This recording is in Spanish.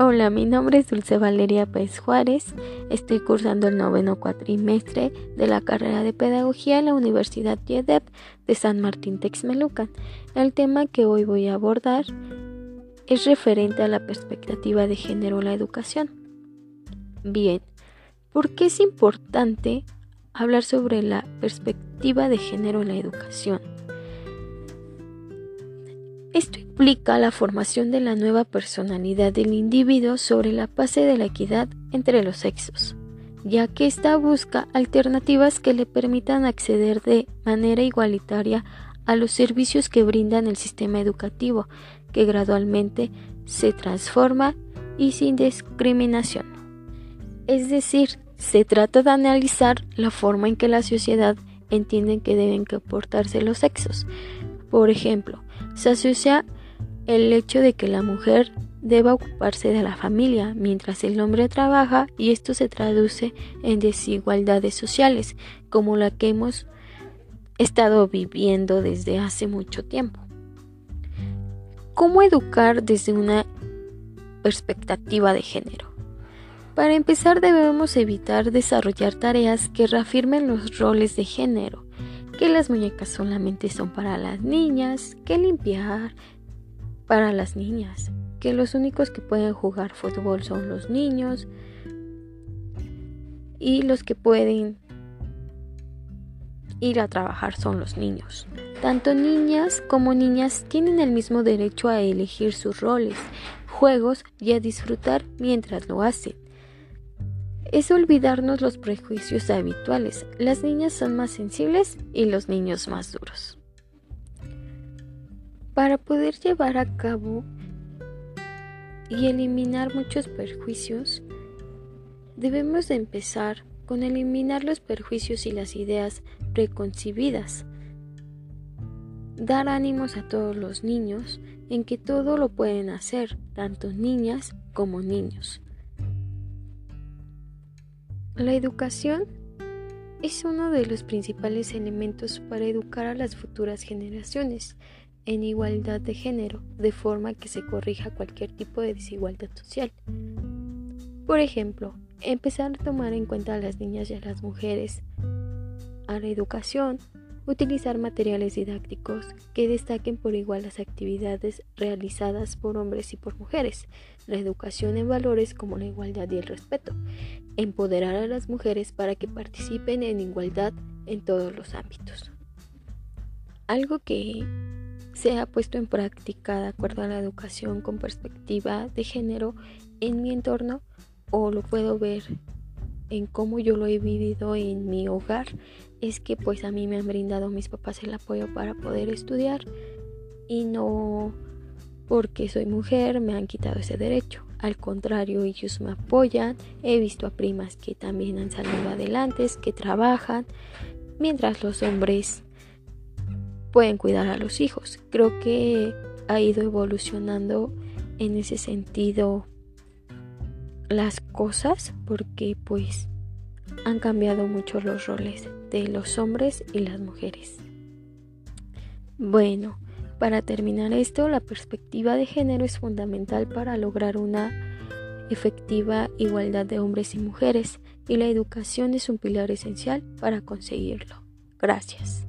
Hola, mi nombre es Dulce Valeria Pérez Juárez. Estoy cursando el noveno cuatrimestre de la carrera de Pedagogía en la Universidad YEDEP de San Martín Texmelucan. El tema que hoy voy a abordar es referente a la perspectiva de género en la educación. Bien, ¿por qué es importante hablar sobre la perspectiva de género en la educación? Esto implica la formación de la nueva personalidad del individuo sobre la base de la equidad entre los sexos, ya que ésta busca alternativas que le permitan acceder de manera igualitaria a los servicios que brindan el sistema educativo, que gradualmente se transforma y sin discriminación. Es decir, se trata de analizar la forma en que la sociedad entiende que deben comportarse los sexos. Por ejemplo, se asocia el hecho de que la mujer deba ocuparse de la familia mientras el hombre trabaja y esto se traduce en desigualdades sociales como la que hemos estado viviendo desde hace mucho tiempo. ¿Cómo educar desde una perspectiva de género? Para empezar debemos evitar desarrollar tareas que reafirmen los roles de género que las muñecas solamente son para las niñas, que limpiar para las niñas, que los únicos que pueden jugar fútbol son los niños y los que pueden ir a trabajar son los niños. Tanto niñas como niñas tienen el mismo derecho a elegir sus roles, juegos y a disfrutar mientras lo hacen es olvidarnos los prejuicios habituales. Las niñas son más sensibles y los niños más duros. Para poder llevar a cabo y eliminar muchos perjuicios, debemos de empezar con eliminar los perjuicios y las ideas preconcebidas. Dar ánimos a todos los niños en que todo lo pueden hacer, tanto niñas como niños. La educación es uno de los principales elementos para educar a las futuras generaciones en igualdad de género, de forma que se corrija cualquier tipo de desigualdad social. Por ejemplo, empezar a tomar en cuenta a las niñas y a las mujeres, a la educación, Utilizar materiales didácticos que destaquen por igual las actividades realizadas por hombres y por mujeres. La educación en valores como la igualdad y el respeto. Empoderar a las mujeres para que participen en igualdad en todos los ámbitos. Algo que se ha puesto en práctica de acuerdo a la educación con perspectiva de género en mi entorno o lo puedo ver en cómo yo lo he vivido en mi hogar es que pues a mí me han brindado mis papás el apoyo para poder estudiar y no porque soy mujer me han quitado ese derecho. Al contrario, ellos me apoyan. He visto a primas que también han salido adelante, que trabajan, mientras los hombres pueden cuidar a los hijos. Creo que ha ido evolucionando en ese sentido las cosas porque pues han cambiado mucho los roles de los hombres y las mujeres. Bueno, para terminar esto, la perspectiva de género es fundamental para lograr una efectiva igualdad de hombres y mujeres y la educación es un pilar esencial para conseguirlo. Gracias.